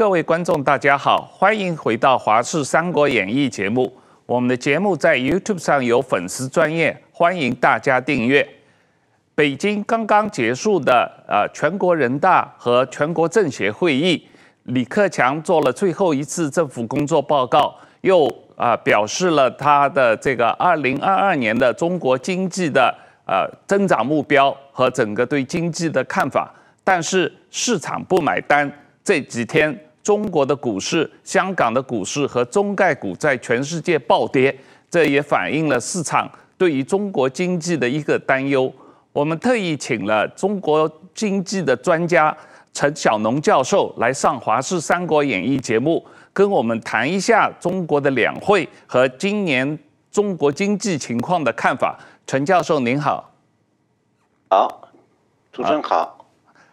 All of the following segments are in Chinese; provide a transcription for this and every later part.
各位观众，大家好，欢迎回到《华视三国演义》节目。我们的节目在 YouTube 上有粉丝专业，欢迎大家订阅。北京刚刚结束的呃全国人大和全国政协会议，李克强做了最后一次政府工作报告，又啊、呃、表示了他的这个二零二二年的中国经济的呃增长目标和整个对经济的看法，但是市场不买单。这几天。中国的股市、香港的股市和中概股在全世界暴跌，这也反映了市场对于中国经济的一个担忧。我们特意请了中国经济的专家陈小农教授来上《华视三国演义》节目，跟我们谈一下中国的两会和今年中国经济情况的看法。陈教授您好。好，主持人好。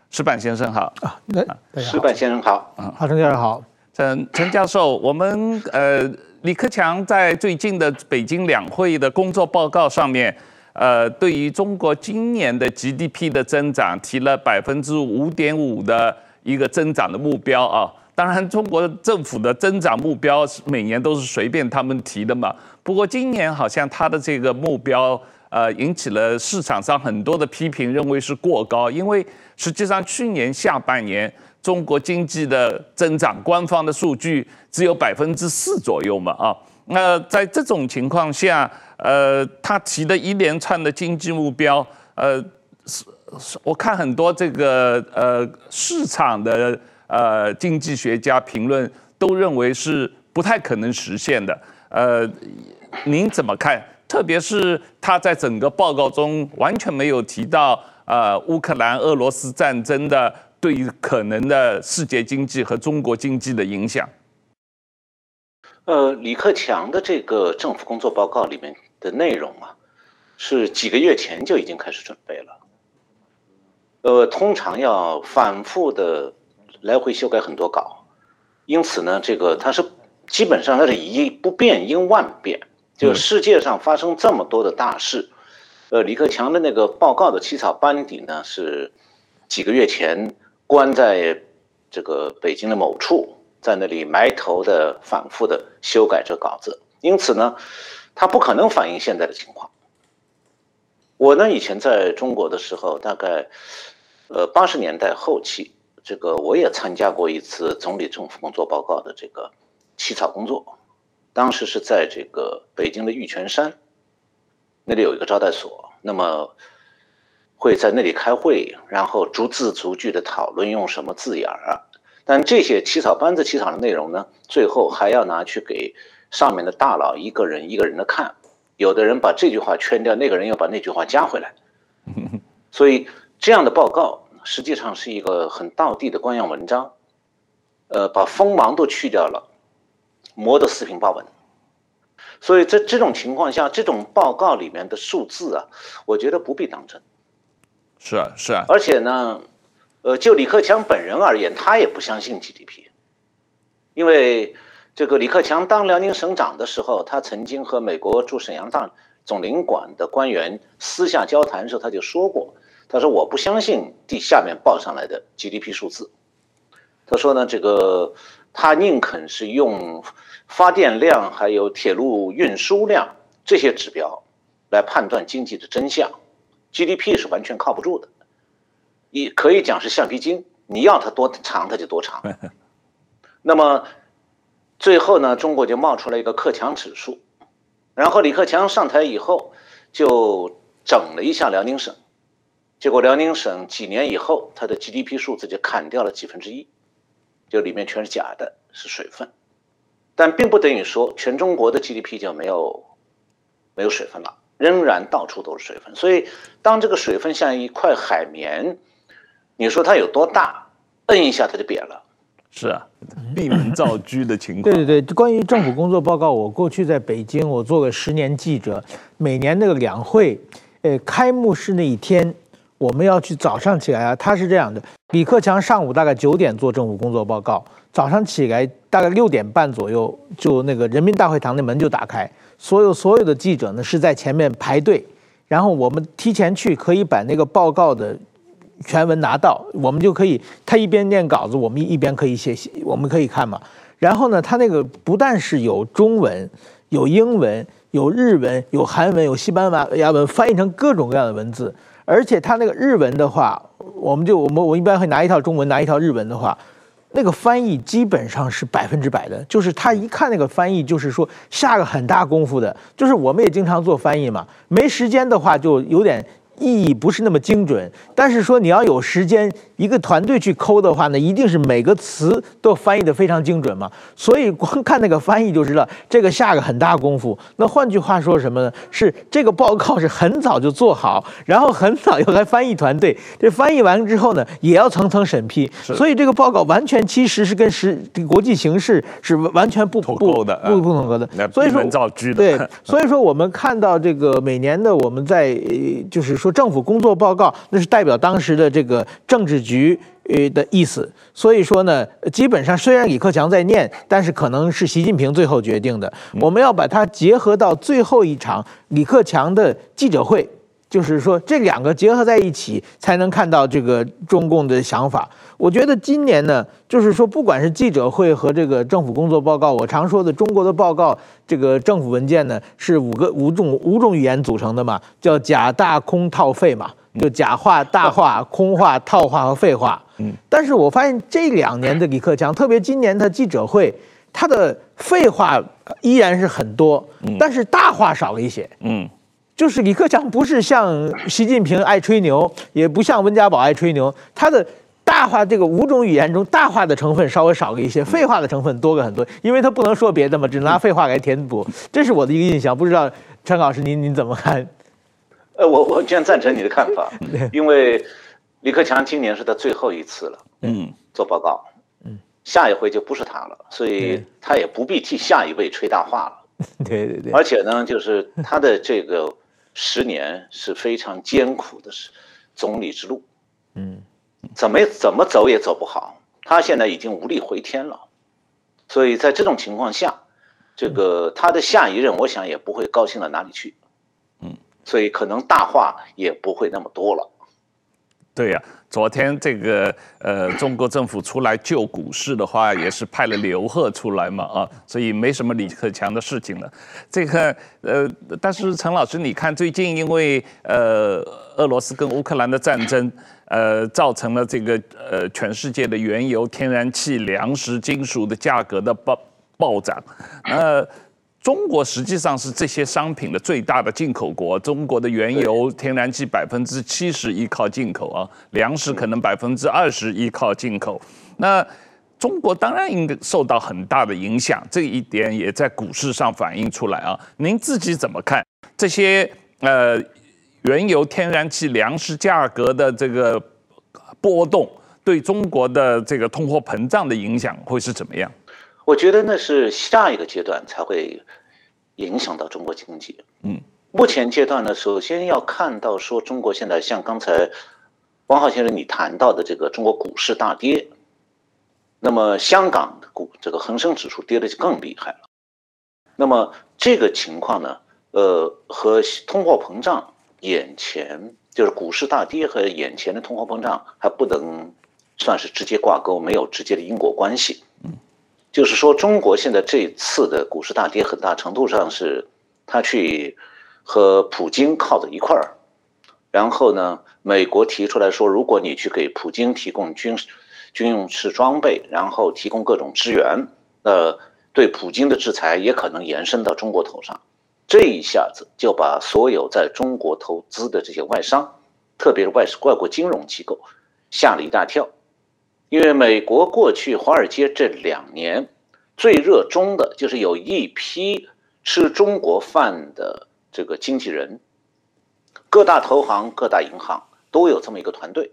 矢板先生好啊，那石板先生好，啊，陈教授好，陈陈教授，我们呃，李克强在最近的北京两会的工作报告上面，呃，对于中国今年的 GDP 的增长提了百分之五点五的一个增长的目标啊。当然，中国政府的增长目标是每年都是随便他们提的嘛。不过今年好像他的这个目标。呃，引起了市场上很多的批评，认为是过高，因为实际上去年下半年中国经济的增长，官方的数据只有百分之四左右嘛，啊，那在这种情况下，呃，他提的一连串的经济目标，呃，是我看很多这个呃市场的呃经济学家评论都认为是不太可能实现的，呃，您怎么看？特别是他在整个报告中完全没有提到呃乌克兰俄罗斯战争的对于可能的世界经济和中国经济的影响。呃，李克强的这个政府工作报告里面的内容啊，是几个月前就已经开始准备了。呃，通常要反复的来回修改很多稿，因此呢，这个他是基本上他是以不变应万变。就世界上发生这么多的大事，呃，李克强的那个报告的起草班底呢，是几个月前关在这个北京的某处，在那里埋头的反复的修改这稿子，因此呢，他不可能反映现在的情况。我呢，以前在中国的时候，大概呃八十年代后期，这个我也参加过一次总理政府工作报告的这个起草工作。当时是在这个北京的玉泉山，那里有一个招待所，那么会在那里开会，然后逐字逐句的讨论用什么字眼儿。但这些起草班子起草的内容呢，最后还要拿去给上面的大佬一个人一个人的看，有的人把这句话圈掉，那个人又把那句话加回来。所以这样的报告实际上是一个很道地的官样文章，呃，把锋芒都去掉了。磨得四平八稳，所以在这种情况下，这种报告里面的数字啊，我觉得不必当真。是啊，是啊。而且呢，呃，就李克强本人而言，他也不相信 GDP，因为这个李克强当辽宁省长的时候，他曾经和美国驻沈阳大总领馆的官员私下交谈的时候，他就说过，他说我不相信地下面报上来的 GDP 数字。他说呢，这个他宁肯是用。发电量还有铁路运输量这些指标来判断经济的真相，GDP 是完全靠不住的，也可以讲是橡皮筋，你要它多长它就多长。那么最后呢，中国就冒出来一个克强指数，然后李克强上台以后就整了一下辽宁省，结果辽宁省几年以后它的 GDP 数字就砍掉了几分之一，就里面全是假的，是水分。但并不等于说全中国的 GDP 就没有没有水分了，仍然到处都是水分。所以，当这个水分像一块海绵，你说它有多大，摁一下它就扁了。是啊，闭门造车的情况。对对对，关于政府工作报告，我过去在北京，我做了十年记者，每年那个两会，呃，开幕式那一天，我们要去早上起来啊，他是这样的：李克强上午大概九点做政府工作报告。早上起来大概六点半左右，就那个人民大会堂的门就打开，所有所有的记者呢是在前面排队，然后我们提前去可以把那个报告的全文拿到，我们就可以，他一边念稿子，我们一边可以写，我们可以看嘛。然后呢，他那个不但是有中文，有英文，有日文，有韩文，有西班牙文，翻译成各种各样的文字。而且他那个日文的话，我们就我们我一般会拿一套中文，拿一套日文的话，那个翻译基本上是百分之百的。就是他一看那个翻译，就是说下个很大功夫的。就是我们也经常做翻译嘛，没时间的话就有点。意义不是那么精准，但是说你要有时间，一个团队去抠的话呢，一定是每个词都翻译的非常精准嘛。所以光看那个翻译就知道，这个下个很大功夫。那换句话说什么呢？是这个报告是很早就做好，然后很早又来翻译团队，这翻译完之后呢，也要层层审批。所以这个报告完全其实是跟实这个国际形势是完全不不不不不统合的。所以说对，所以说我们看到这个每年的我们在就是说。政府工作报告，那是代表当时的这个政治局呃的意思，所以说呢，基本上虽然李克强在念，但是可能是习近平最后决定的。我们要把它结合到最后一场李克强的记者会。就是说，这两个结合在一起，才能看到这个中共的想法。我觉得今年呢，就是说，不管是记者会和这个政府工作报告，我常说的中国的报告，这个政府文件呢，是五个五种五种语言组成的嘛，叫假大空套废嘛，就假话、大话、空话、套话和废话。嗯。但是我发现这两年的李克强，特别今年的记者会，他的废话依然是很多，但是大话少了一些。嗯。就是李克强不是像习近平爱吹牛，也不像温家宝爱吹牛。他的大话这个五种语言中，大话的成分稍微少了一些，废话的成分多个很多。因为他不能说别的嘛，只能拿废话来填补。这是我的一个印象，不知道陈老师您您怎么看？呃，我我完全赞成你的看法，因为李克强今年是他最后一次了，嗯，做报告，嗯，下一回就不是他了，所以他也不必替下一位吹大话了。对对对，而且呢，就是他的这个。十年是非常艰苦的是总理之路，嗯，怎么怎么走也走不好。他现在已经无力回天了，所以在这种情况下，这个他的下一任，我想也不会高兴到哪里去，嗯，所以可能大话也不会那么多了。对呀、啊，昨天这个呃，中国政府出来救股市的话，也是派了刘鹤出来嘛，啊，所以没什么李克强的事情了。这个呃，但是陈老师，你看最近因为呃，俄罗斯跟乌克兰的战争，呃，造成了这个呃，全世界的原油、天然气、粮食、金属的价格的暴暴涨，呃。中国实际上是这些商品的最大的进口国。中国的原油、天然气百分之七十依靠进口啊，粮食可能百分之二十依靠进口。那中国当然应该受到很大的影响，这一点也在股市上反映出来啊。您自己怎么看这些呃原油、天然气、粮食价格的这个波动，对中国的这个通货膨胀的影响会是怎么样？我觉得那是下一个阶段才会影响到中国经济。嗯，目前阶段呢，首先要看到说中国现在像刚才汪浩先生你谈到的这个中国股市大跌，那么香港股这个恒生指数跌的就更厉害了。那么这个情况呢，呃，和通货膨胀眼前就是股市大跌和眼前的通货膨胀还不能算是直接挂钩，没有直接的因果关系。嗯。就是说，中国现在这次的股市大跌，很大程度上是他去和普京靠在一块儿，然后呢，美国提出来说，如果你去给普京提供军事军用式装备，然后提供各种支援，那，对普京的制裁也可能延伸到中国头上，这一下子就把所有在中国投资的这些外商，特别是外外国金融机构，吓了一大跳。因为美国过去华尔街这两年最热衷的就是有一批吃中国饭的这个经纪人，各大投行、各大银行都有这么一个团队，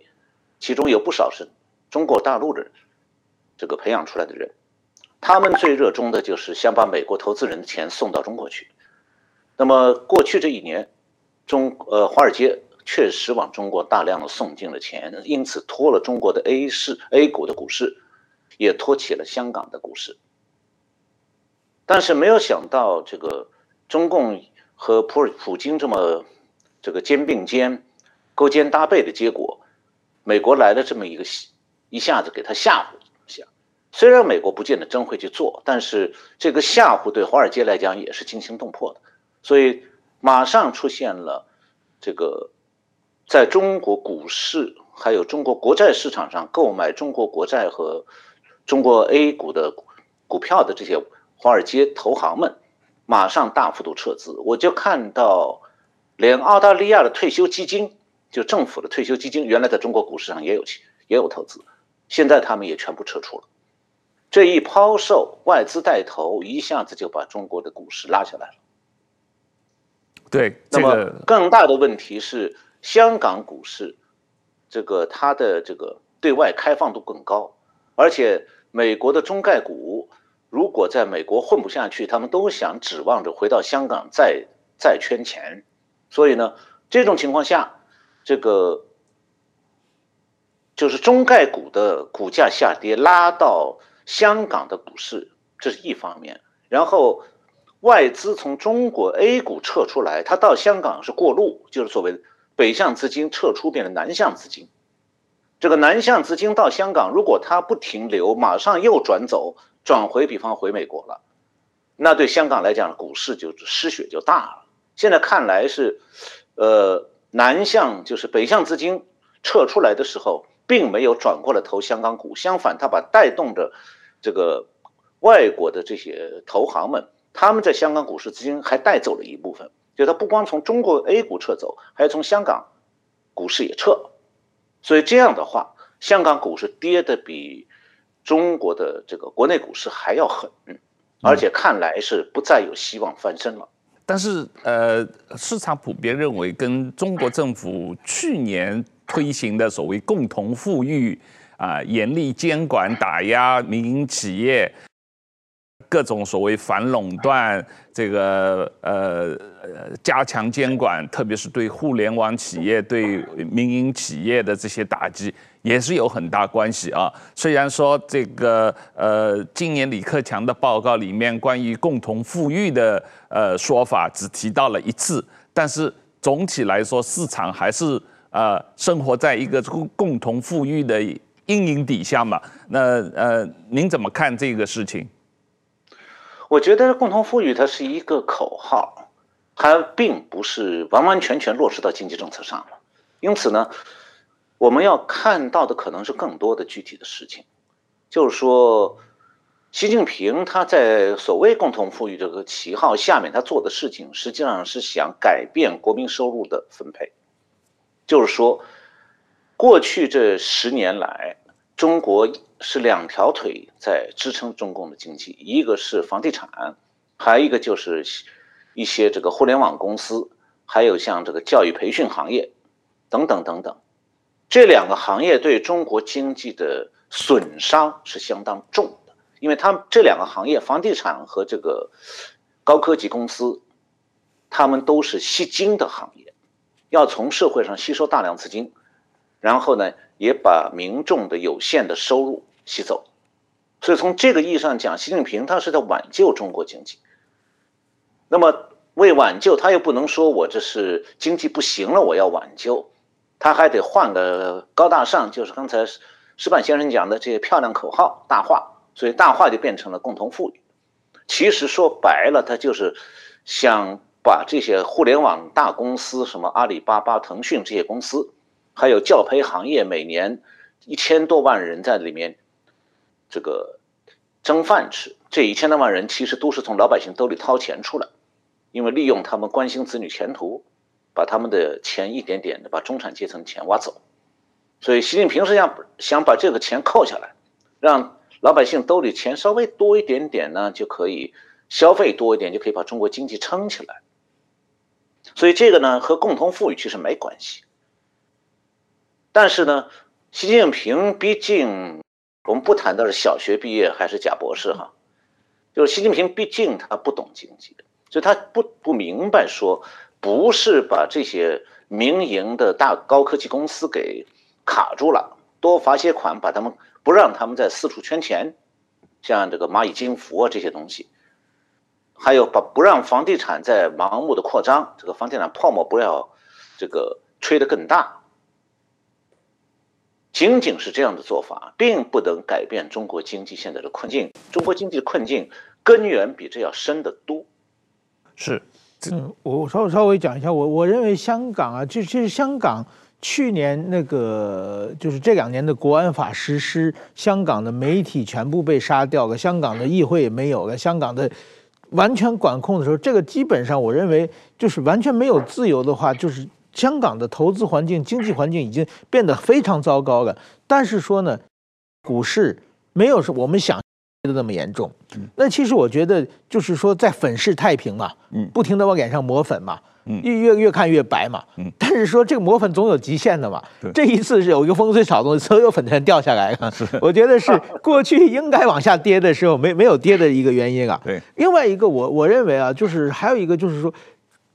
其中有不少是中国大陆的这个培养出来的人，他们最热衷的就是想把美国投资人的钱送到中国去。那么过去这一年，中呃华尔街。确实往中国大量的送进了钱，因此拖了中国的 A 市 A 股的股市，也托起了香港的股市。但是没有想到，这个中共和普尔普京这么这个肩并肩、勾肩搭背的结果，美国来了这么一个一下子给他吓唬一下，虽然美国不见得真会去做，但是这个吓唬对华尔街来讲也是惊心动魄的，所以马上出现了这个在中国股市还有中国国债市场上购买中国国债和中国 A 股的股票的这些华尔街投行们，马上大幅度撤资，我就看到连澳大利亚的退休基金。就政府的退休基金原来在中国股市上也有也有投资，现在他们也全部撤出了。这一抛售，外资带头，一下子就把中国的股市拉下来了。对，那么更大的问题是香港股市，这个它的这个对外开放度更高，而且美国的中概股如果在美国混不下去，他们都想指望着回到香港再再圈钱，所以呢，这种情况下。这个就是中概股的股价下跌，拉到香港的股市，这是一方面。然后外资从中国 A 股撤出来，它到香港是过路，就是所谓北向资金撤出，变成南向资金。这个南向资金到香港，如果它不停留，马上又转走，转回，比方回美国了，那对香港来讲，股市就失血就大了。现在看来是，呃。南向就是北向资金撤出来的时候，并没有转过来投香港股，相反，它把带动着这个外国的这些投行们，他们在香港股市资金还带走了一部分，就他不光从中国 A 股撤走，还从香港股市也撤，所以这样的话，香港股市跌的比中国的这个国内股市还要狠，而且看来是不再有希望翻身了。但是，呃，市场普遍认为，跟中国政府去年推行的所谓共同富裕啊，严厉监管打压民营企业，各种所谓反垄断，这个呃加强监管，特别是对互联网企业、对民营企业的这些打击。也是有很大关系啊。虽然说这个呃，今年李克强的报告里面关于共同富裕的呃说法只提到了一次，但是总体来说，市场还是呃生活在一个共共同富裕的阴影底下嘛。那呃，您怎么看这个事情？我觉得共同富裕它是一个口号，它并不是完完全全落实到经济政策上了。因此呢。我们要看到的可能是更多的具体的事情，就是说，习近平他在所谓共同富裕这个旗号下面，他做的事情实际上是想改变国民收入的分配。就是说，过去这十年来，中国是两条腿在支撑中共的经济，一个是房地产，还有一个就是一些这个互联网公司，还有像这个教育培训行业，等等等等。这两个行业对中国经济的损伤是相当重的，因为他们这两个行业，房地产和这个高科技公司，他们都是吸金的行业，要从社会上吸收大量资金，然后呢，也把民众的有限的收入吸走。所以从这个意义上讲，习近平他是在挽救中国经济。那么为挽救，他又不能说我这是经济不行了，我要挽救。他还得换个高大上，就是刚才石板先生讲的这些漂亮口号大话，所以大话就变成了共同富裕。其实说白了，他就是想把这些互联网大公司，什么阿里巴巴、腾讯这些公司，还有教培行业，每年一千多万人在里面这个争饭吃。这一千多万人其实都是从老百姓兜里掏钱出来，因为利用他们关心子女前途。把他们的钱一点点的把中产阶层钱挖走，所以习近平是想想把这个钱扣下来，让老百姓兜里钱稍微多一点点呢，就可以消费多一点，就可以把中国经济撑起来。所以这个呢和共同富裕其实没关系。但是呢，习近平毕竟我们不谈到是小学毕业还是假博士哈，就是习近平毕竟他不懂经济，所以他不不明白说。不是把这些民营的大高科技公司给卡住了，多罚些款，把他们不让他们再四处圈钱，像这个蚂蚁金服啊这些东西，还有把不让房地产再盲目的扩张，这个房地产泡沫不要这个吹得更大。仅仅是这样的做法，并不能改变中国经济现在的困境。中国经济的困境根源比这要深得多。是，嗯，我稍稍微讲一下，我我认为香港啊，就其实香港去年那个就是这两年的国安法实施，香港的媒体全部被杀掉了，香港的议会也没有了，香港的完全管控的时候，这个基本上我认为就是完全没有自由的话，就是香港的投资环境、经济环境已经变得非常糟糕了。但是说呢，股市没有是我们想。的那么严重，那其实我觉得就是说在粉饰太平嘛，嗯，不停的往脸上抹粉嘛，嗯，越越越看越白嘛，嗯，但是说这个抹粉总有极限的嘛，对，这一次是有一个风吹草动，所有粉全掉下来了，我觉得是过去应该往下跌的时候没没有跌的一个原因啊，对，另外一个我我认为啊，就是还有一个就是说，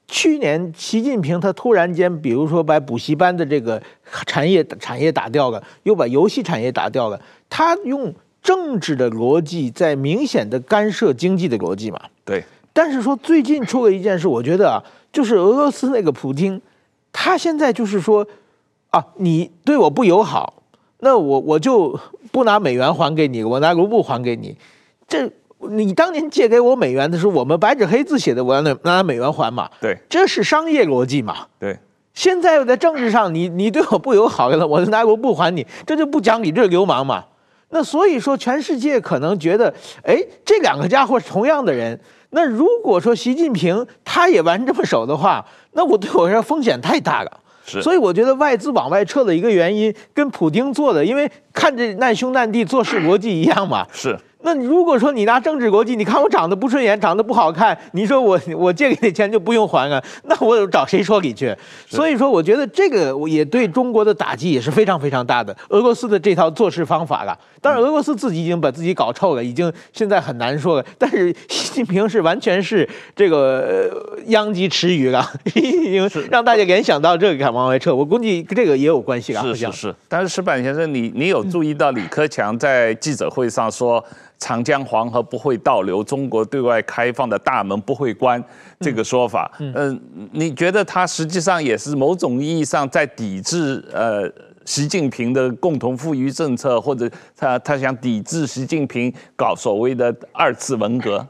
去年习近平他突然间，比如说把补习班的这个产业产业打掉了，又把游戏产业打掉了，他用。政治的逻辑在明显的干涉经济的逻辑嘛？对。但是说最近出了一件事，我觉得啊，就是俄罗斯那个普京，他现在就是说，啊，你对我不友好，那我我就不拿美元还给你，我拿卢布还给你。这你当年借给我美元的时候，我们白纸黑字写的，我要拿拿美元还嘛？对。这是商业逻辑嘛？对。现在又在政治上，你你对我不友好了，我就拿我不还你，这就不讲理，这是流氓嘛？那所以说，全世界可能觉得，哎，这两个家伙是同样的人。那如果说习近平他也玩这么手的话，那我对我说风险太大了。是。所以我觉得外资往外撤的一个原因，跟普京做的，因为看着难兄难弟做事逻辑一样嘛。是。那如果说你拿政治国际，你看我长得不顺眼，长得不好看，你说我我借给你钱就不用还啊？那我找谁说理去？所以说，我觉得这个也对中国的打击也是非常非常大的。俄罗斯的这套做事方法了，当然俄罗斯自己已经把自己搞臭了，已经现在很难说了。但是习近平是完全是这个殃及池鱼 了，已经让大家联想到这个敢往外撤。我估计这个也有关系啊。是是是。但是石板先生，你你有注意到李克强在记者会上说？长江黄河不会倒流，中国对外开放的大门不会关，这个说法，嗯，呃、你觉得他实际上也是某种意义上在抵制呃习近平的共同富裕政策，或者他他想抵制习近平搞所谓的二次文革？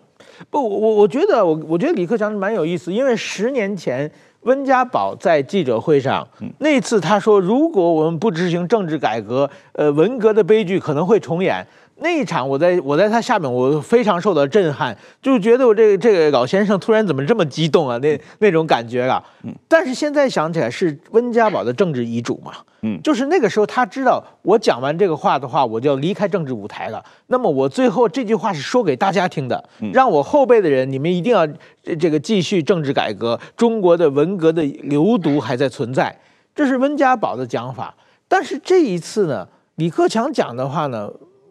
不，我我觉得我我觉得李克强是蛮有意思，因为十年前温家宝在记者会上，那次他说，如果我们不执行政治改革，呃，文革的悲剧可能会重演。那一场，我在我在他下面，我非常受到震撼，就觉得我这个这个老先生突然怎么这么激动啊？那那种感觉啊。嗯。但是现在想起来是温家宝的政治遗嘱嘛。嗯。就是那个时候他知道我讲完这个话的话，我就要离开政治舞台了。那么我最后这句话是说给大家听的，让我后辈的人，你们一定要这个继续政治改革。中国的文革的流毒还在存在，这是温家宝的讲法。但是这一次呢，李克强讲的话呢？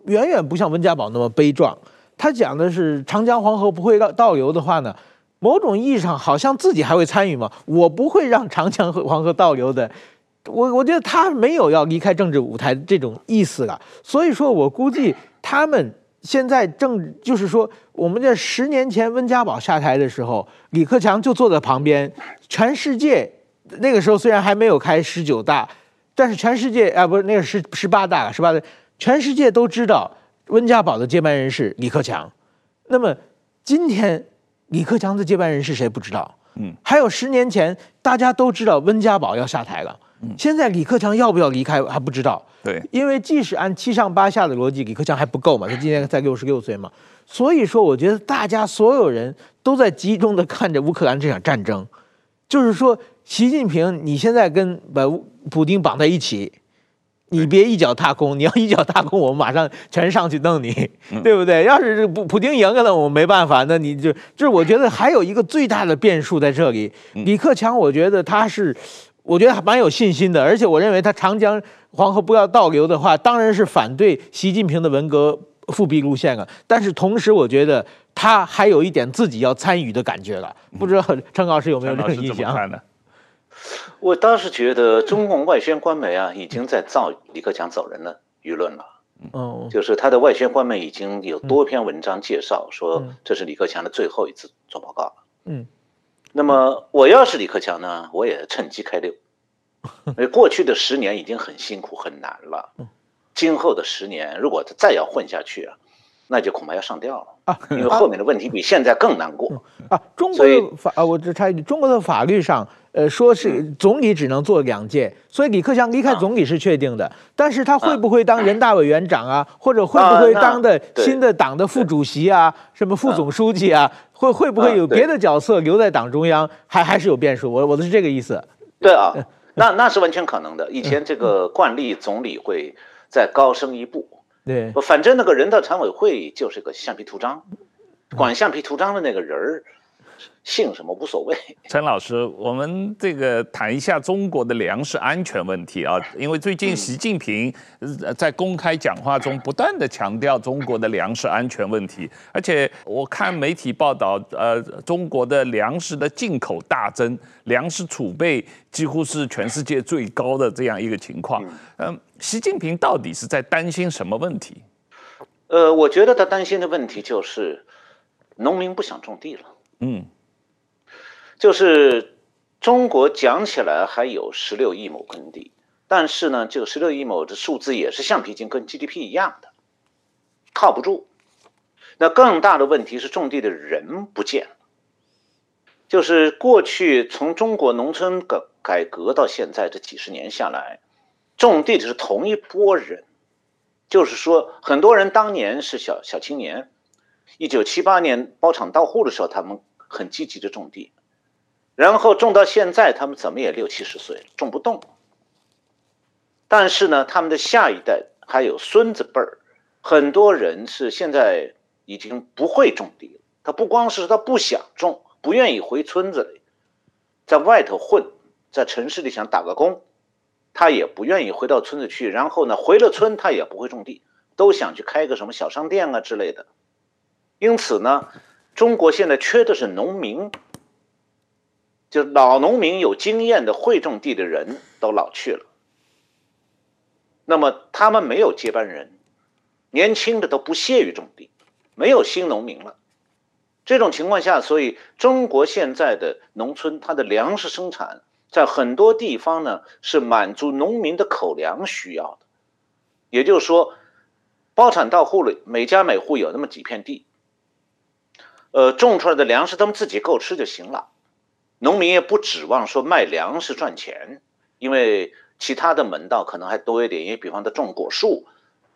远远不像温家宝那么悲壮，他讲的是长江黄河不会倒倒流的话呢，某种意义上好像自己还会参与嘛。我不会让长江和黄河倒流的，我我觉得他没有要离开政治舞台这种意思了。所以说我估计他们现在正就是说，我们在十年前温家宝下台的时候，李克强就坐在旁边，全世界那个时候虽然还没有开十九大，但是全世界啊不是那个十十八大十八大。全世界都知道温家宝的接班人是李克强，那么今天李克强的接班人是谁不知道？嗯，还有十年前大家都知道温家宝要下台了，嗯，现在李克强要不要离开还不知道。对，因为即使按七上八下的逻辑，李克强还不够嘛，他今年才六十六岁嘛，所以说我觉得大家所有人都在集中的看着乌克兰这场战争，就是说习近平你现在跟把普丁绑在一起。你别一脚踏空，你要一脚踏空，我们马上全上去弄你，对不对？要是这普普丁赢了，我们没办法，那你就就是我觉得还有一个最大的变数在这里。李克强，我觉得他是，我觉得还蛮有信心的，而且我认为他长江黄河不要倒流的话，当然是反对习近平的文革复辟路线了。但是同时，我觉得他还有一点自己要参与的感觉了。不知道 陈老师有没有这个印象？我当时觉得中共外宣官媒啊，已经在造李克强走人的舆论了。嗯，就是他的外宣官媒已经有多篇文章介绍说，这是李克强的最后一次做报告了。嗯，那么我要是李克强呢，我也趁机开溜。因为过去的十年已经很辛苦很难了，今后的十年如果再要混下去啊，那就恐怕要上吊了啊！因为后面的问题比现在更难过啊。中国的法啊，我只插一句，中国的法律上，呃，说是总理只能做两届，所以李克强离开总理是确定的，但是他会不会当人大委员长啊，或者会不会当的新的党的副主席啊，什么副总书记啊，会会不会有别的角色留在党中央，还还是有变数。我我的是这个意思。对啊。那那是完全可能的。以前这个惯例，总理会再高升一步。对，反正那个人大常委会就是个橡皮图章，管橡皮图章的那个人儿。姓什么无所谓。陈老师，我们这个谈一下中国的粮食安全问题啊，因为最近习近平在公开讲话中不断地强调中国的粮食安全问题，而且我看媒体报道，呃，中国的粮食的进口大增，粮食储备几乎是全世界最高的这样一个情况。嗯，习近平到底是在担心什么问题？呃，我觉得他担心的问题就是农民不想种地了。嗯，就是中国讲起来还有十六亿亩耕地，但是呢，这个十六亿亩的数字也是橡皮筋，跟 GDP 一样的，靠不住。那更大的问题是种地的人不见了，就是过去从中国农村改改革到现在这几十年下来，种地的是同一拨人，就是说很多人当年是小小青年。一九七八年包场到户的时候，他们很积极的种地，然后种到现在，他们怎么也六七十岁了，种不动。但是呢，他们的下一代还有孙子辈儿，很多人是现在已经不会种地了。他不光是他不想种，不愿意回村子里，在外头混，在城市里想打个工，他也不愿意回到村子去。然后呢，回了村他也不会种地，都想去开个什么小商店啊之类的。因此呢，中国现在缺的是农民，就老农民有经验的会种地的人都老去了，那么他们没有接班人，年轻的都不屑于种地，没有新农民了。这种情况下，所以中国现在的农村，它的粮食生产在很多地方呢是满足农民的口粮需要的，也就是说，包产到户里，每家每户有那么几片地。呃，种出来的粮食他们自己够吃就行了，农民也不指望说卖粮食赚钱，因为其他的门道可能还多一点，因为比方他种果树，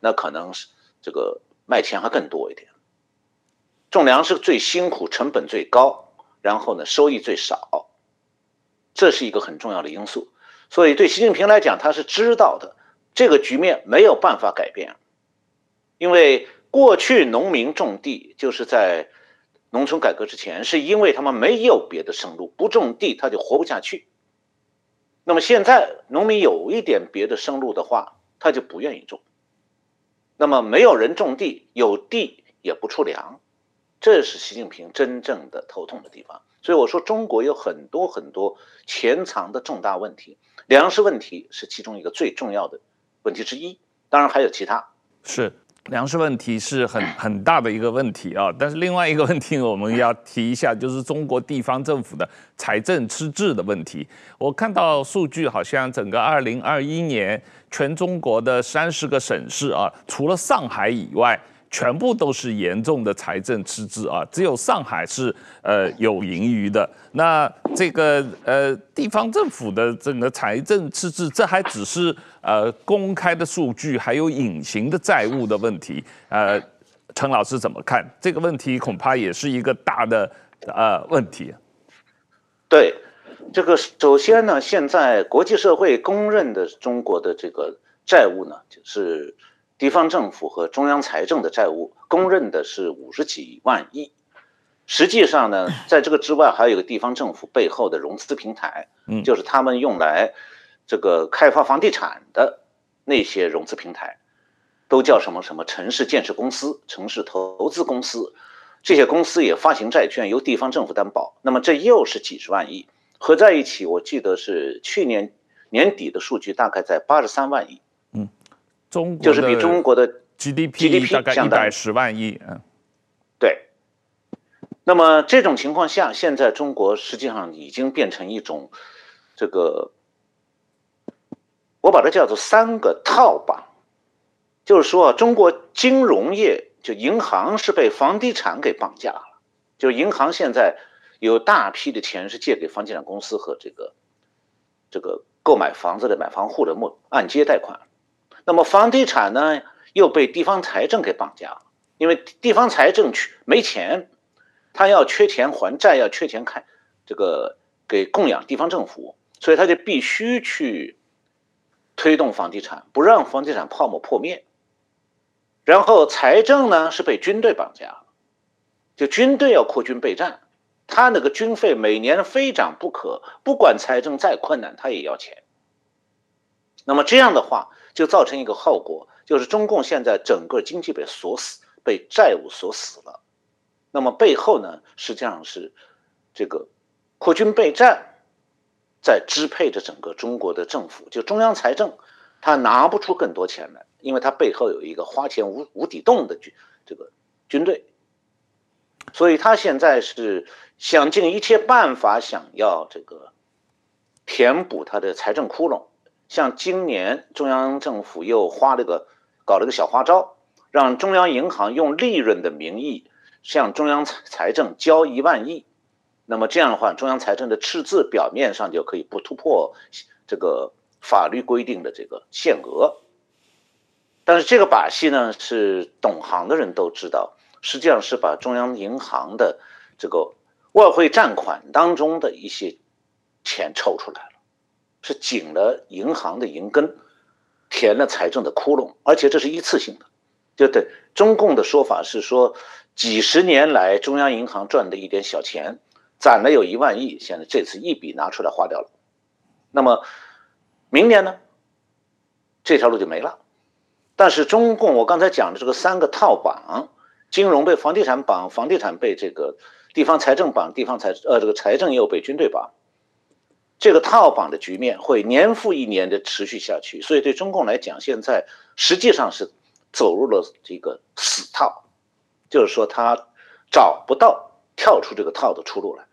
那可能是这个卖钱还更多一点。种粮食最辛苦，成本最高，然后呢收益最少，这是一个很重要的因素。所以对习近平来讲，他是知道的，这个局面没有办法改变，因为过去农民种地就是在。农村改革之前，是因为他们没有别的生路，不种地他就活不下去。那么现在农民有一点别的生路的话，他就不愿意种。那么没有人种地，有地也不出粮，这是习近平真正的头痛的地方。所以我说，中国有很多很多潜藏的重大问题，粮食问题是其中一个最重要的问题之一，当然还有其他。是。粮食问题是很很大的一个问题啊，但是另外一个问题我们要提一下，就是中国地方政府的财政赤字的问题。我看到数据，好像整个二零二一年全中国的三十个省市啊，除了上海以外。全部都是严重的财政赤字啊，只有上海是呃有盈余的。那这个呃地方政府的整个财政赤字，这还只是呃公开的数据，还有隐形的债务的问题。呃，陈老师怎么看这个问题？恐怕也是一个大的呃问题。对，这个首先呢，现在国际社会公认的中国的这个债务呢，就是。地方政府和中央财政的债务公认的是五十几万亿，实际上呢，在这个之外还有一个地方政府背后的融资平台，嗯，就是他们用来这个开发房地产的那些融资平台，都叫什么什么城市建设公司、城市投资公司，这些公司也发行债券，由地方政府担保，那么这又是几十万亿，合在一起，我记得是去年年底的数据，大概在八十三万亿。中国就是比中国的 GDP 大概一百十万亿，嗯，对。那么这种情况下，现在中国实际上已经变成一种这个我把它叫做三个套绑，就是说中国金融业就银行是被房地产给绑架了，就银行现在有大批的钱是借给房地产公司和这个这个购买房子的买房户的末按揭贷款，那么房地产呢又被地方财政给绑架了，因为地方财政缺没钱，他要缺钱还债，要缺钱开这个给供养地方政府，所以他就必须去。推动房地产，不让房地产泡沫破灭。然后财政呢是被军队绑架了，就军队要扩军备战，他那个军费每年非涨不可，不管财政再困难，他也要钱。那么这样的话，就造成一个后果，就是中共现在整个经济被锁死，被债务锁死了。那么背后呢，实际上是这个扩军备战。在支配着整个中国的政府，就中央财政，他拿不出更多钱来，因为他背后有一个花钱无无底洞的军这个军队，所以他现在是想尽一切办法想要这个填补他的财政窟窿。像今年中央政府又花了个搞了个小花招，让中央银行用利润的名义向中央财财政交一万亿。那么这样的话，中央财政的赤字表面上就可以不突破这个法律规定的这个限额。但是这个把戏呢，是懂行的人都知道，实际上是把中央银行的这个外汇占款当中的一些钱抽出来了，是紧了银行的银根，填了财政的窟窿，而且这是一次性的。就对中共的说法是说，几十年来中央银行赚的一点小钱。攒了有一万亿，现在这次一笔拿出来花掉了，那么明年呢？这条路就没了。但是中共我刚才讲的这个三个套绑，金融被房地产绑，房地产被这个地方财政绑，地方财呃这个财政又被军队绑，这个套绑的局面会年复一年的持续下去。所以对中共来讲，现在实际上是走入了这个死套，就是说他找不到跳出这个套的出路来。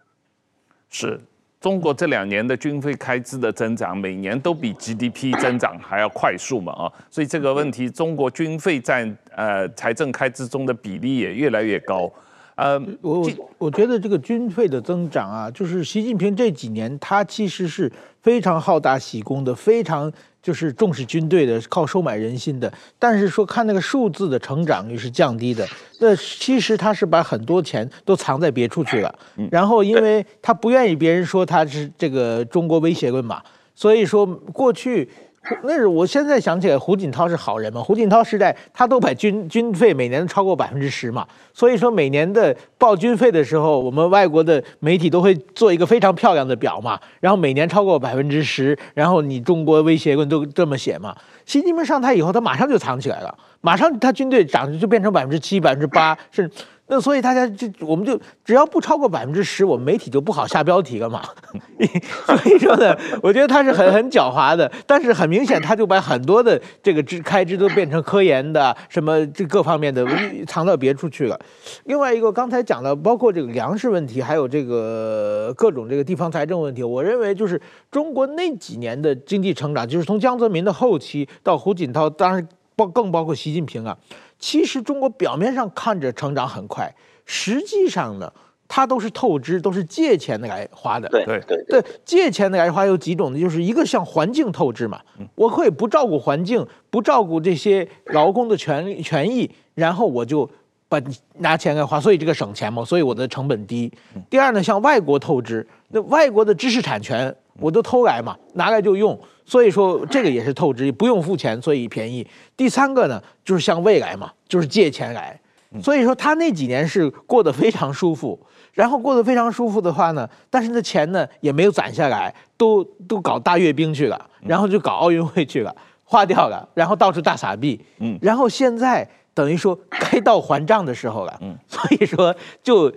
是中国这两年的军费开支的增长，每年都比 GDP 增长还要快速嘛？啊，所以这个问题，中国军费占呃财政开支中的比例也越来越高。呃，我我我觉得这个军费的增长啊，就是习近平这几年他其实是非常好大喜功的，非常。就是重视军队的，靠收买人心的，但是说看那个数字的成长率是降低的，那其实他是把很多钱都藏在别处去了，然后因为他不愿意别人说他是这个中国威胁论嘛，所以说过去。那是我现在想起来，胡锦涛是好人嘛？胡锦涛时代，他都把军军费每年超过百分之十嘛。所以说每年的报军费的时候，我们外国的媒体都会做一个非常漂亮的表嘛。然后每年超过百分之十，然后你中国威胁论都这么写嘛。习近平上台以后，他马上就藏起来了，马上他军队涨就变成百分之七、百分之八，甚至。那所以大家就我们就只要不超过百分之十，我们媒体就不好下标题了嘛。所以说呢，我觉得他是很很狡猾的，但是很明显他就把很多的这个支开支都变成科研的什么这各方面的藏到别处去了。另外一个刚才讲的，包括这个粮食问题，还有这个各种这个地方财政问题，我认为就是中国那几年的经济成长，就是从江泽民的后期到胡锦涛，当然包更包括习近平啊。其实中国表面上看着成长很快，实际上呢，它都是透支，都是借钱的来花的。对对对，借钱的来花有几种呢？就是一个向环境透支嘛，我可以不照顾环境，不照顾这些劳工的权利权益，然后我就把拿钱来花，所以这个省钱嘛，所以我的成本低。第二呢，向外国透支，那外国的知识产权我都偷来嘛，拿来就用。所以说这个也是透支，不用付钱，所以便宜。第三个呢，就是向未来嘛，就是借钱来。所以说他那几年是过得非常舒服，然后过得非常舒服的话呢，但是那钱呢也没有攒下来，都都搞大阅兵去了，然后就搞奥运会去了，花掉了，然后到处大撒币。嗯，然后现在等于说该到还账的时候了。嗯，所以说就。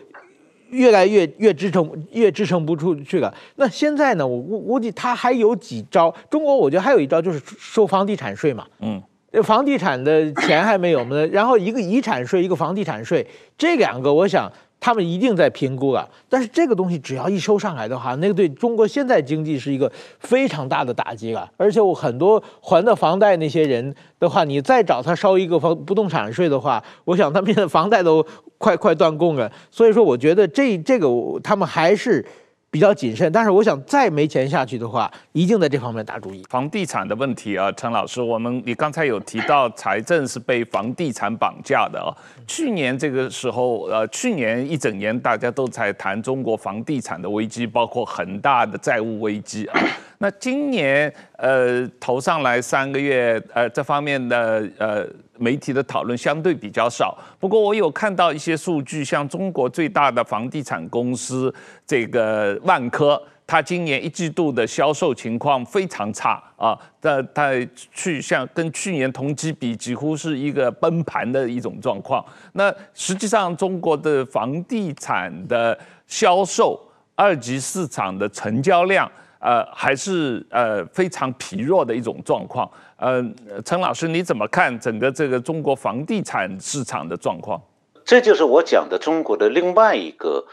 越来越越支撑越支撑不出去了。那现在呢？我估估计他还有几招。中国我觉得还有一招就是收房地产税嘛。嗯，房地产的钱还没有呢。然后一个遗产税，一个房地产税，这两个我想他们一定在评估啊。但是这个东西只要一收上来的话，那个对中国现在经济是一个非常大的打击啊。而且我很多还的房贷那些人的话，你再找他烧一个房不动产税的话，我想他们现在房贷都快快断供了。所以说，我觉得这这个他们还是。比较谨慎，但是我想再没钱下去的话，一定在这方面打主意。房地产的问题啊，陈老师，我们你刚才有提到财政是被房地产绑架的啊。去年这个时候，呃，去年一整年大家都在谈中国房地产的危机，包括很大的债务危机啊。那今年呃投上来三个月，呃这方面的呃媒体的讨论相对比较少。不过我有看到一些数据，像中国最大的房地产公司这个万科，它今年一季度的销售情况非常差啊，它它去像跟去年同期比，几乎是一个崩盘的一种状况。那实际上中国的房地产的销售，二级市场的成交量。呃，还是呃非常疲弱的一种状况。呃，陈老师，你怎么看整个这个中国房地产市场的状况？这就是我讲的中国的另外一个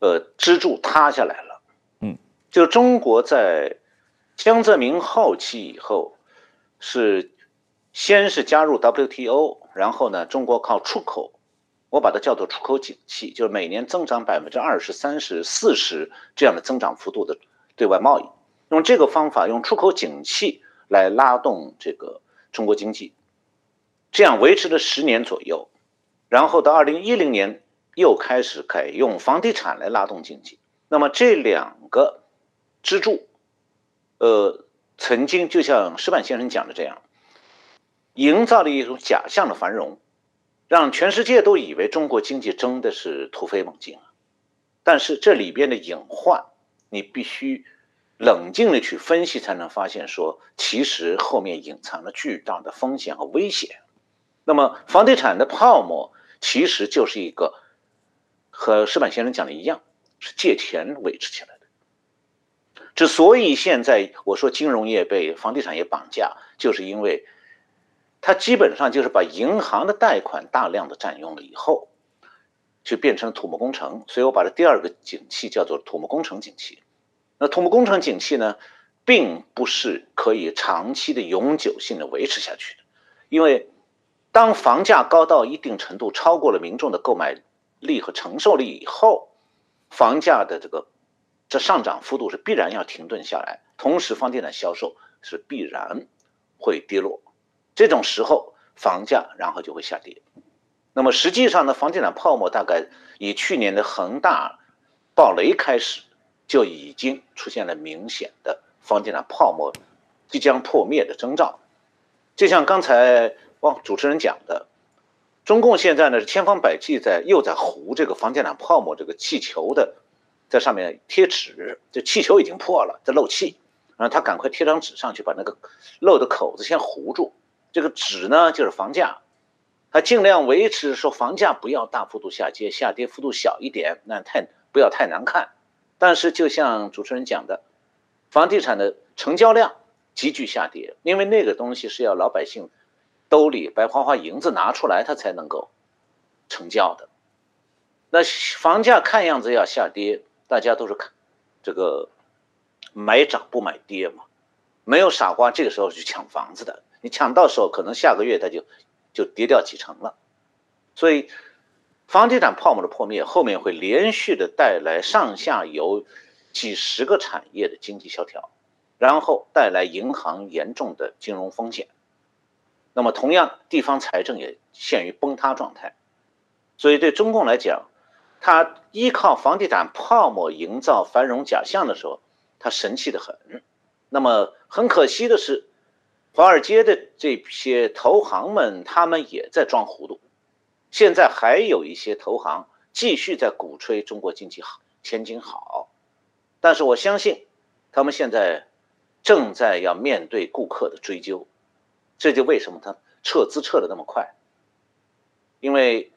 呃支柱塌下来了。嗯，就中国在江泽民后期以后，是先是加入 WTO，然后呢，中国靠出口，我把它叫做出口景气，就是每年增长百分之二十、三十、四十这样的增长幅度的。对外贸易用这个方法，用出口景气来拉动这个中国经济，这样维持了十年左右，然后到二零一零年又开始改用房地产来拉动经济。那么这两个支柱，呃，曾经就像石板先生讲的这样，营造了一种假象的繁荣，让全世界都以为中国经济真的是突飞猛进啊。但是这里边的隐患。你必须冷静地去分析，才能发现说，其实后面隐藏了巨大的风险和危险。那么，房地产的泡沫其实就是一个和石板先生讲的一样，是借钱维持起来的。之所以现在我说金融业被房地产业绑架，就是因为它基本上就是把银行的贷款大量的占用了以后。就变成土木工程，所以我把这第二个景气叫做土木工程景气。那土木工程景气呢，并不是可以长期的永久性的维持下去的，因为当房价高到一定程度，超过了民众的购买力和承受力以后，房价的这个这上涨幅度是必然要停顿下来，同时房地产销售是必然会跌落，这种时候房价然后就会下跌。那么实际上呢，房地产泡沫大概以去年的恒大暴雷开始，就已经出现了明显的房地产泡沫即将破灭的征兆。就像刚才汪主持人讲的，中共现在呢是千方百计在又在糊这个房地产泡沫这个气球的，在上面贴纸，这气球已经破了，在漏气，然后他赶快贴张纸上去，把那个漏的口子先糊住。这个纸呢就是房价。他尽量维持说房价不要大幅度下跌，下跌幅度小一点，那太不要太难看。但是就像主持人讲的，房地产的成交量急剧下跌，因为那个东西是要老百姓兜里白花花银子拿出来，他才能够成交的。那房价看样子要下跌，大家都是看这个买涨不买跌嘛，没有傻瓜这个时候去抢房子的，你抢到手可能下个月他就。就跌掉几成了，所以房地产泡沫的破灭后面会连续的带来上下游几十个产业的经济萧条，然后带来银行严重的金融风险。那么同样，地方财政也陷于崩塌状态。所以对中共来讲，他依靠房地产泡沫营造繁荣假象的时候，他神气得很。那么很可惜的是。华尔街的这些投行们，他们也在装糊涂。现在还有一些投行继续在鼓吹中国经济好，前景好。但是我相信，他们现在正在要面对顾客的追究。这就为什么他撤资撤得那么快，因为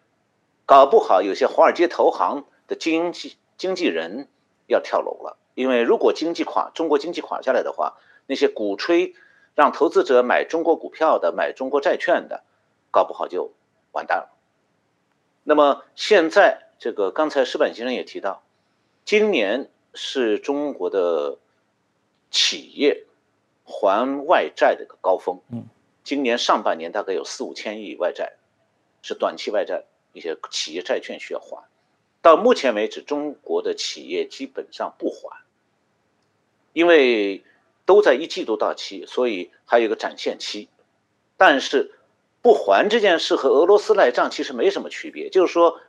搞不好有些华尔街投行的经纪经纪人要跳楼了。因为如果经济垮，中国经济垮下来的话，那些鼓吹。让投资者买中国股票的、买中国债券的，搞不好就完蛋了。那么现在这个刚才石板先生也提到，今年是中国的企业还外债的一个高峰。嗯，今年上半年大概有四五千亿外债，是短期外债，一些企业债券需要还。到目前为止，中国的企业基本上不还，因为都在一季度到期，所以还有一个展现期。但是不还这件事和俄罗斯赖账其实没什么区别，就是说，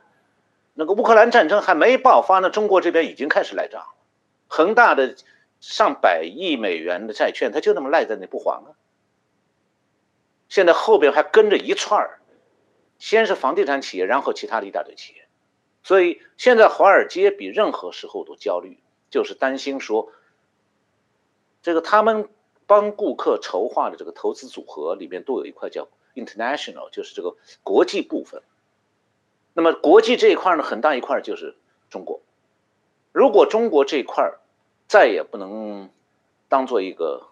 那个乌克兰战争还没爆发呢，中国这边已经开始赖账，恒大的上百亿美元的债券，它就那么赖在那不还啊。现在后边还跟着一串儿，先是房地产企业，然后其他的一大堆企业。所以现在华尔街比任何时候都焦虑，就是担心说，这个他们帮顾客筹划的这个投资组合里面都有一块叫 international，就是这个国际部分。那么国际这一块呢，很大一块就是中国。如果中国这一块再也不能当做一个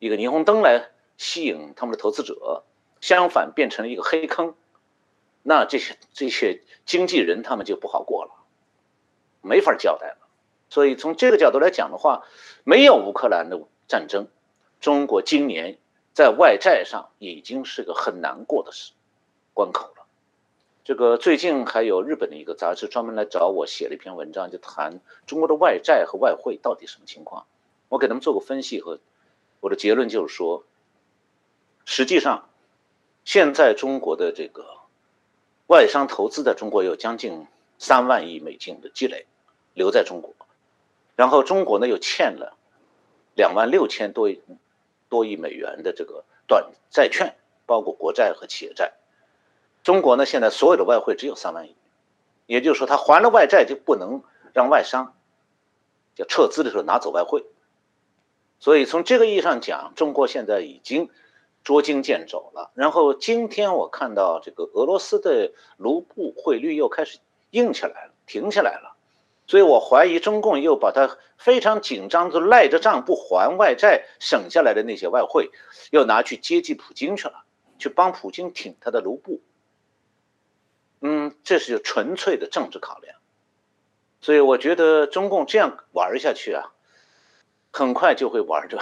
一个霓虹灯来吸引他们的投资者，相反变成了一个黑坑。那这些这些经纪人他们就不好过了，没法交代了。所以从这个角度来讲的话，没有乌克兰的战争，中国今年在外债上已经是个很难过的事关口了。这个最近还有日本的一个杂志专门来找我写了一篇文章，就谈中国的外债和外汇到底什么情况。我给他们做个分析和我的结论就是说，实际上现在中国的这个。外商投资在中国有将近三万亿美金的积累，留在中国，然后中国呢又欠了两万六千多亿多亿美元的这个短债券，包括国债和企业债。中国呢现在所有的外汇只有三万亿，也就是说他还了外债就不能让外商就撤资的时候拿走外汇，所以从这个意义上讲，中国现在已经。捉襟见肘了。然后今天我看到这个俄罗斯的卢布汇率又开始硬起来了，停下来了。所以我怀疑中共又把他非常紧张就赖着账不还外债省下来的那些外汇，又拿去接济普京去了，去帮普京挺他的卢布。嗯，这是纯粹的政治考量。所以我觉得中共这样玩下去啊，很快就会玩着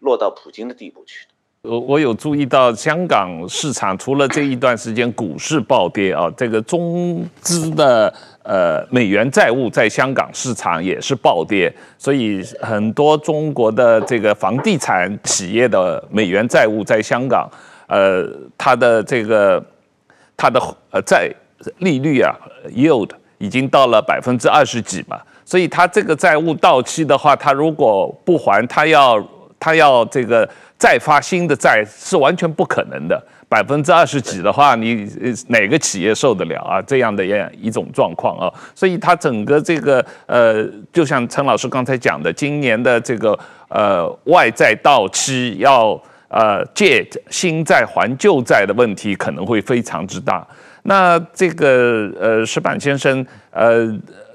落到普京的地步去。我我有注意到香港市场，除了这一段时间股市暴跌啊，这个中资的呃美元债务在香港市场也是暴跌，所以很多中国的这个房地产企业的美元债务在香港，呃，它的这个它的呃债利率啊 yield 已经到了百分之二十几嘛，所以它这个债务到期的话，它如果不还，它要它要这个。再发新的债是完全不可能的，百分之二十几的话，你哪个企业受得了啊？这样的一一种状况啊，所以它整个这个呃，就像陈老师刚才讲的，今年的这个呃外债到期要呃借新债还旧债的问题可能会非常之大。那这个呃石板先生呃，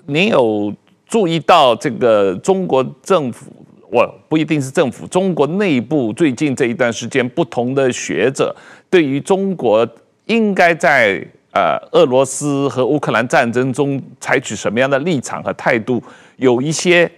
您有注意到这个中国政府？我不一定是政府，中国内部最近这一段时间，不同的学者对于中国应该在呃俄罗斯和乌克兰战争中采取什么样的立场和态度，有一些。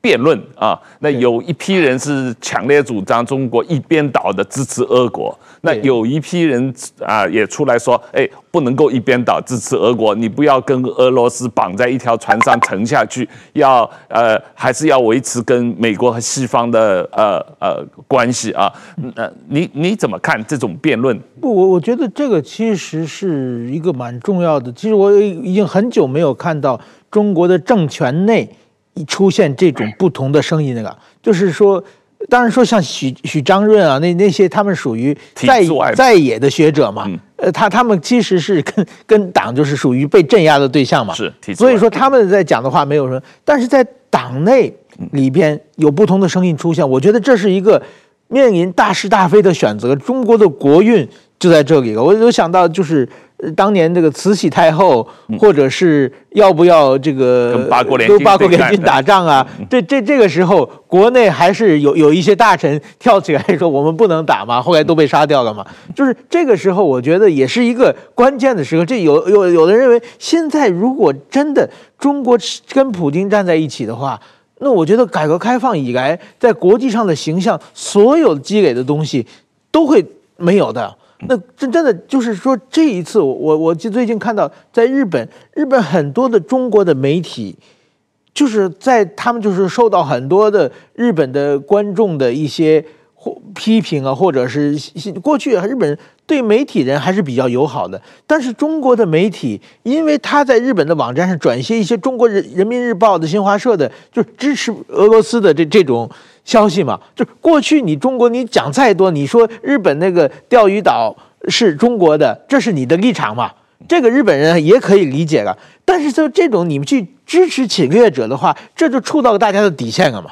辩论啊，那有一批人是强烈主张中国一边倒的支持俄国，那有一批人啊也出来说，哎，不能够一边倒支持俄国，你不要跟俄罗斯绑在一条船上沉下去，要呃还是要维持跟美国和西方的呃呃关系啊。那你你怎么看这种辩论？不，我我觉得这个其实是一个蛮重要的。其实我已经很久没有看到中国的政权内。出现这种不同的声音，那个就是说，当然说像许许章润啊，那那些他们属于在在野的学者嘛，呃，他他们其实是跟跟党就是属于被镇压的对象嘛，是，所以说他们在讲的话没有什么，但是在党内里边有不同的声音出现，我觉得这是一个面临大是大非的选择，中国的国运就在这里了。我有想到就是当年这个慈禧太后，或者是要不要这个跟八国联跟八国联军打仗啊？这这这个时候，国内还是有有一些大臣跳起来说我们不能打嘛，后来都被杀掉了嘛。就是这个时候，我觉得也是一个关键的时刻。这有有有的人认为，现在如果真的中国跟普京站在一起的话，那我觉得改革开放以来在国际上的形象，所有积累的东西都会没有的。那这真的就是说，这一次我我我就最近看到，在日本，日本很多的中国的媒体，就是在他们就是受到很多的日本的观众的一些或批评啊，或者是过去日本对媒体人还是比较友好的，但是中国的媒体，因为他在日本的网站上转写一些中国人人民日报的新华社的，就支持俄罗斯的这这种。消息嘛，就过去你中国你讲再多，你说日本那个钓鱼岛是中国的，这是你的立场嘛？这个日本人也可以理解了。但是就这种你们去支持侵略者的话，这就触到了大家的底线了嘛。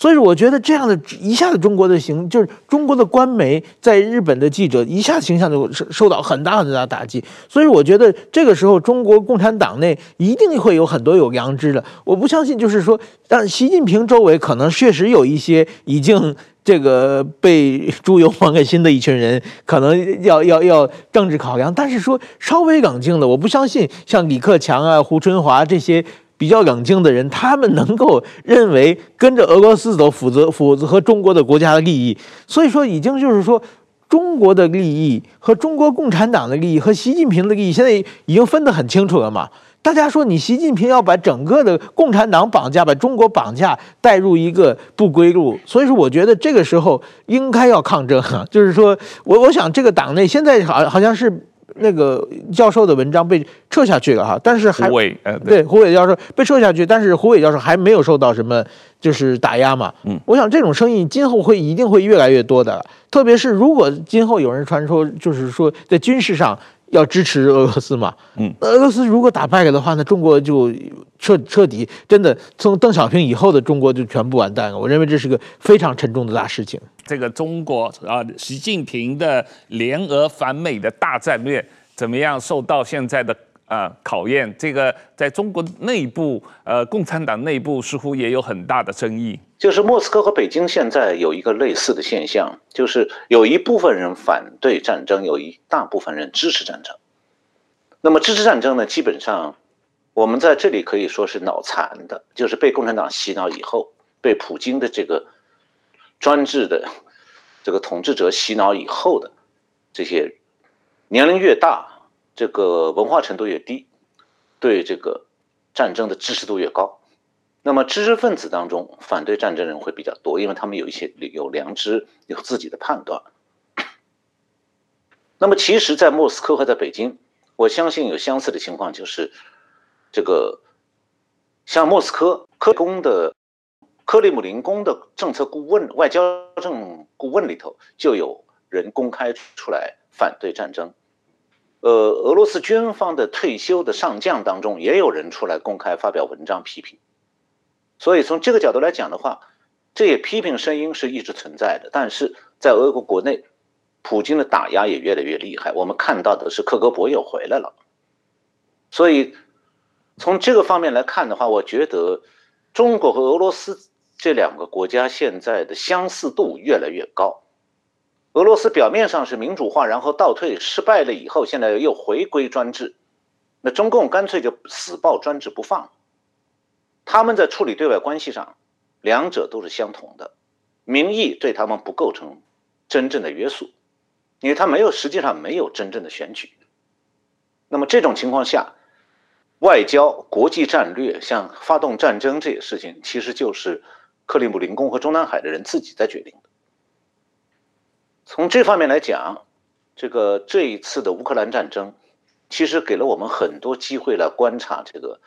所以我觉得这样的一下子，中国的形就是中国的官媒在日本的记者一下子形象就受受到很大很大的打击。所以我觉得这个时候，中国共产党内一定会有很多有良知的。我不相信，就是说，但习近平周围可能确实有一些已经这个被猪油蒙了心的一群人，可能要要要政治考量。但是说稍微冷静的，我不相信像李克强啊、胡春华这些。比较冷静的人，他们能够认为跟着俄罗斯走，否则否则和中国的国家的利益，所以说已经就是说，中国的利益和中国共产党的利益和习近平的利益现在已经分得很清楚了嘛。大家说你习近平要把整个的共产党绑架，把中国绑架，带入一个不归路，所以说我觉得这个时候应该要抗争哈，就是说我我想这个党内现在好好像是。那个教授的文章被撤下去了哈，但是还胡伟，呃，对，胡伟教授被撤下去，但是胡伟教授还没有受到什么就是打压嘛。嗯，我想这种声音今后会一定会越来越多的，特别是如果今后有人传说，就是说在军事上要支持俄罗斯嘛，嗯，俄罗斯如果打败了的话，那中国就彻彻底真的从邓小平以后的中国就全部完蛋了。我认为这是个非常沉重的大事情。这个中国啊，习近平的联俄反美的大战略怎么样受到现在的啊考验？这个在中国内部，呃，共产党内部似乎也有很大的争议。就是莫斯科和北京现在有一个类似的现象，就是有一部分人反对战争，有一大部分人支持战争。那么支持战争呢，基本上我们在这里可以说是脑残的，就是被共产党洗脑以后，被普京的这个。专制的这个统治者洗脑以后的这些年龄越大，这个文化程度越低，对这个战争的支持度越高。那么知识分子当中反对战争人会比较多，因为他们有一些有良知，有自己的判断。那么其实，在莫斯科和在北京，我相信有相似的情况，就是这个像莫斯科科工的。克里姆林宫的政策顾问、外交政顾问里头，就有人公开出来反对战争。呃，俄罗斯军方的退休的上将当中，也有人出来公开发表文章批评。所以从这个角度来讲的话，这些批评声音是一直存在的。但是在俄国国内，普京的打压也越来越厉害。我们看到的是克格勃又回来了。所以从这个方面来看的话，我觉得中国和俄罗斯。这两个国家现在的相似度越来越高。俄罗斯表面上是民主化，然后倒退失败了以后，现在又回归专制。那中共干脆就死抱专制不放。他们在处理对外关系上，两者都是相同的，民意对他们不构成真正的约束，因为他没有实际上没有真正的选举。那么这种情况下，外交、国际战略，像发动战争这些事情，其实就是。克里姆林宫和中南海的人自己在决定的。从这方面来讲，这个这一次的乌克兰战争，其实给了我们很多机会来观察这个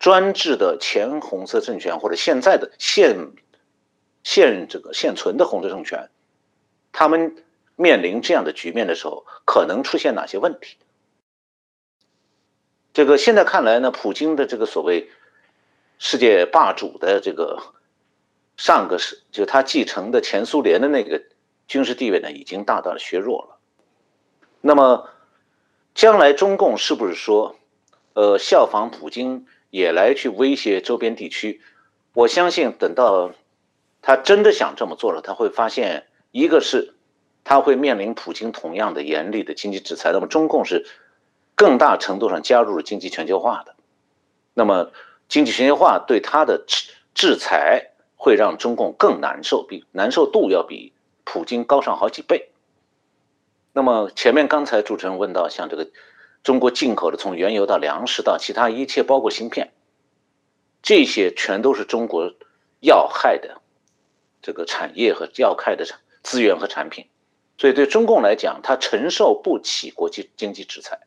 专制的前红色政权或者现在的现现这个现存的红色政权，他们面临这样的局面的时候，可能出现哪些问题。这个现在看来呢，普京的这个所谓世界霸主的这个。上个是就他继承的前苏联的那个军事地位呢，已经大大的削弱了。那么，将来中共是不是说，呃，效仿普京也来去威胁周边地区？我相信等到他真的想这么做了，他会发现，一个是他会面临普京同样的严厉的经济制裁。那么中共是更大程度上加入了经济全球化的，那么经济全球化对他的制制裁会让中共更难受，比难受度要比普京高上好几倍。那么前面刚才主持人问到，像这个中国进口的从原油到粮食到其他一切，包括芯片，这些全都是中国要害的这个产业和要害的产资源和产品，所以对中共来讲，它承受不起国际经济制裁。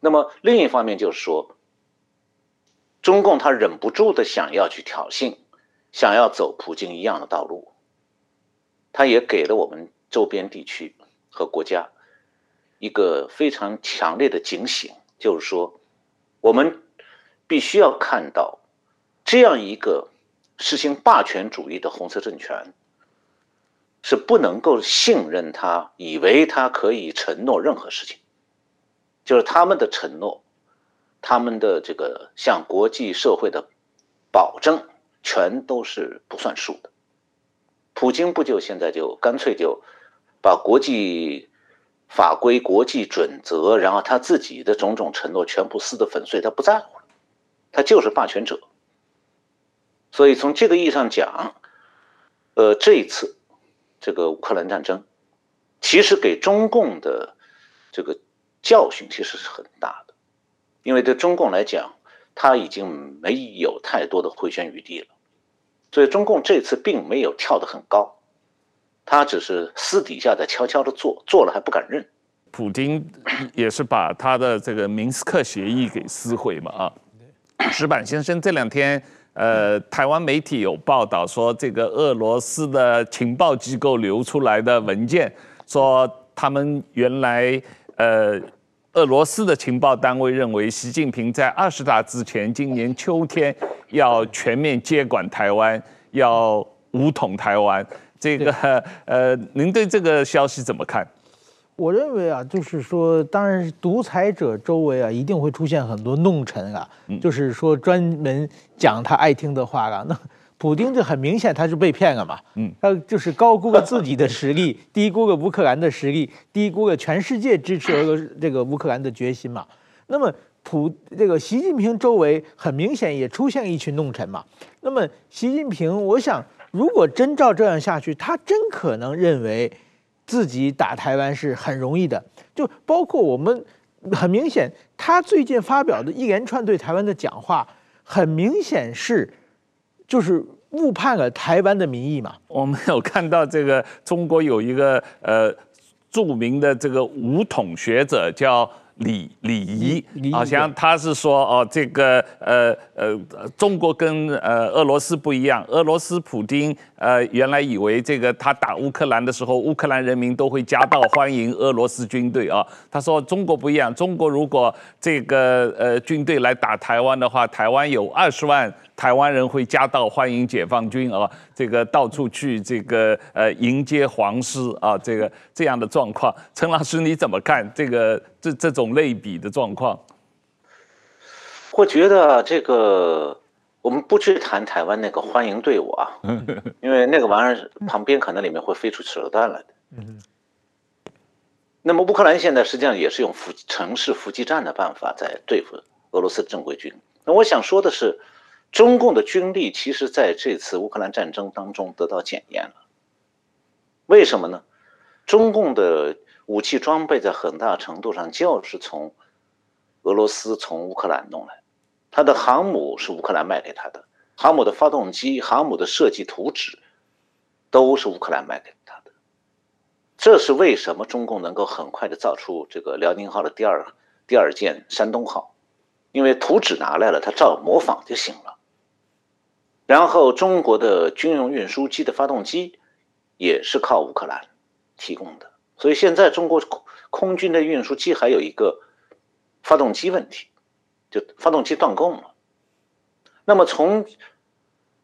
那么另一方面就是说，中共他忍不住的想要去挑衅，想要走普京一样的道路，他也给了我们周边地区。和国家一个非常强烈的警醒，就是说，我们必须要看到，这样一个实行霸权主义的红色政权，是不能够信任他，以为他可以承诺任何事情，就是他们的承诺，他们的这个向国际社会的保证，全都是不算数的。普京不就现在就干脆就。把国际法规、国际准则，然后他自己的种种承诺全部撕得粉碎，他不在乎了，他就是霸权者。所以从这个意义上讲，呃，这一次这个乌克兰战争，其实给中共的这个教训其实是很大的，因为对中共来讲，他已经没有太多的回旋余地了，所以中共这次并没有跳得很高。他只是私底下在悄悄的做，做了还不敢认。普京也是把他的这个明斯克协议给撕毁嘛啊。石板先生这两天，呃，台湾媒体有报道说，这个俄罗斯的情报机构流出来的文件，说他们原来呃，俄罗斯的情报单位认为，习近平在二十大之前，今年秋天要全面接管台湾，要武统台湾。这个 呃，您对这个消息怎么看？我认为啊，就是说，当然，独裁者周围啊，一定会出现很多弄臣啊，就是说专门讲他爱听的话啊。那普京这很明显他是被骗了嘛，嗯，他就是高估了自己的实力，低估了乌克兰的实力，低估了全世界支持俄这个乌克兰的决心嘛。那么普这个习近平周围很明显也出现一群弄臣嘛。那么习近平，我想。如果真照这样下去，他真可能认为自己打台湾是很容易的。就包括我们，很明显，他最近发表的一连串对台湾的讲话，很明显是就是误判了台湾的民意嘛。我们有看到这个中国有一个呃著名的这个武统学者叫。李李仪好像他是说哦，这个呃呃，中国跟呃俄罗斯不一样，俄罗斯普京呃原来以为这个他打乌克兰的时候，乌克兰人民都会夹道欢迎俄罗斯军队啊。他说中国不一样，中国如果这个呃军队来打台湾的话，台湾有二十万。台湾人会夹道欢迎解放军啊，这个到处去这个呃迎接皇师啊，这个这样的状况，陈老师你怎么看这个这这种类比的状况？我觉得这个我们不去谈台湾那个欢迎队伍啊，因为那个玩意儿旁边可能里面会飞出手榴弹来的。那么乌克兰现在实际上也是用伏城市伏击战的办法在对付俄罗斯正规军。那我想说的是。中共的军力其实在这次乌克兰战争当中得到检验了，为什么呢？中共的武器装备在很大程度上就是从俄罗斯从乌克兰弄来，他的航母是乌克兰卖给他的，航母的发动机、航母的设计图纸都是乌克兰卖给他的，这是为什么中共能够很快的造出这个辽宁号的第二第二舰山东号，因为图纸拿来了，他照模仿就行了。然后，中国的军用运输机的发动机也是靠乌克兰提供的，所以现在中国空空军的运输机还有一个发动机问题，就发动机断供了。那么，从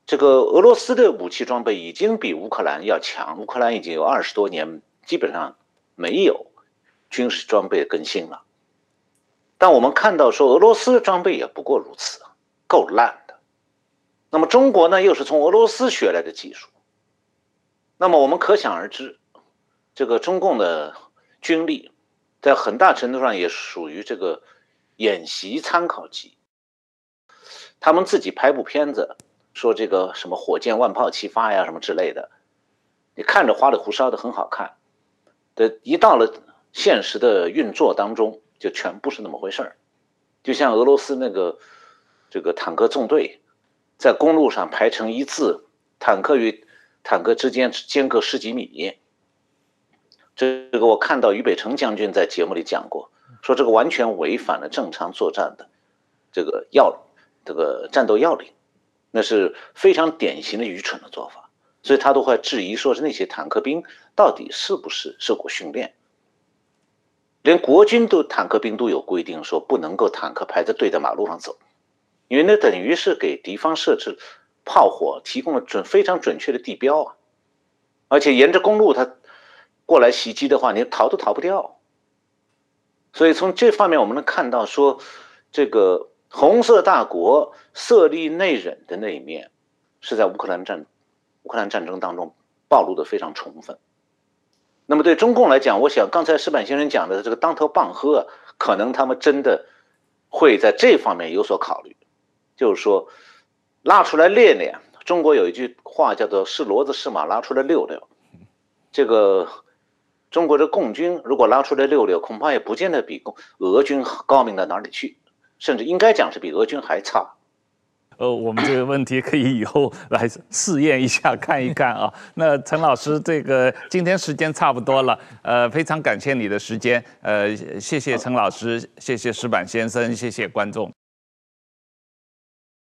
这个俄罗斯的武器装备已经比乌克兰要强，乌克兰已经有二十多年基本上没有军事装备更新了。但我们看到说俄罗斯的装备也不过如此，够烂。那么中国呢，又是从俄罗斯学来的技术。那么我们可想而知，这个中共的军力，在很大程度上也属于这个演习参考级。他们自己拍部片子，说这个什么火箭万炮齐发呀，什么之类的，你看着花里胡哨的很好看，的一到了现实的运作当中，就全不是那么回事儿。就像俄罗斯那个这个坦克纵队，在公路上排成一字，坦克与坦克之间间隔十几米。这个我看到于北辰将军在节目里讲过，说这个完全违反了正常作战的这个要这个战斗要领，那是非常典型的愚蠢的做法。所以他都会质疑，说是那些坦克兵到底是不是受过训练？连国军都坦克兵都有规定，说不能够坦克排着队在马路上走，因为那等于是给敌方设置炮火提供了准非常准确的地标啊，而且沿着公路他。过来袭击的话，你逃都逃不掉。所以从这方面，我们能看到说，这个红色大国色厉内荏的那一面，是在乌克兰战乌克兰战争当中暴露的非常充分。那么对中共来讲，我想刚才石板先生讲的这个当头棒喝，可能他们真的会在这方面有所考虑，就是说拉出来练练。中国有一句话叫做“是骡子是马，拉出来溜溜”，这个。中国的共军如果拉出来溜溜，恐怕也不见得比共俄军高明到哪里去，甚至应该讲是比俄军还差。呃，我们这个问题可以以后来试验一下，看一看啊。那陈老师，这个今天时间差不多了，呃，非常感谢你的时间，呃，谢谢陈老师，谢谢石板先生，谢谢观众。